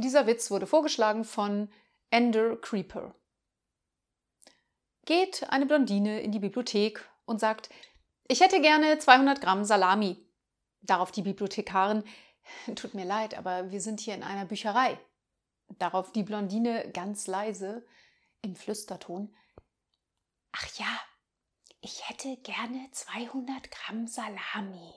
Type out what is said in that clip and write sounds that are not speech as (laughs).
Dieser Witz wurde vorgeschlagen von Ender Creeper. Geht eine Blondine in die Bibliothek und sagt, ich hätte gerne 200 Gramm Salami. Darauf die Bibliothekarin, (laughs) tut mir leid, aber wir sind hier in einer Bücherei. Darauf die Blondine ganz leise im Flüsterton, ach ja, ich hätte gerne 200 Gramm Salami.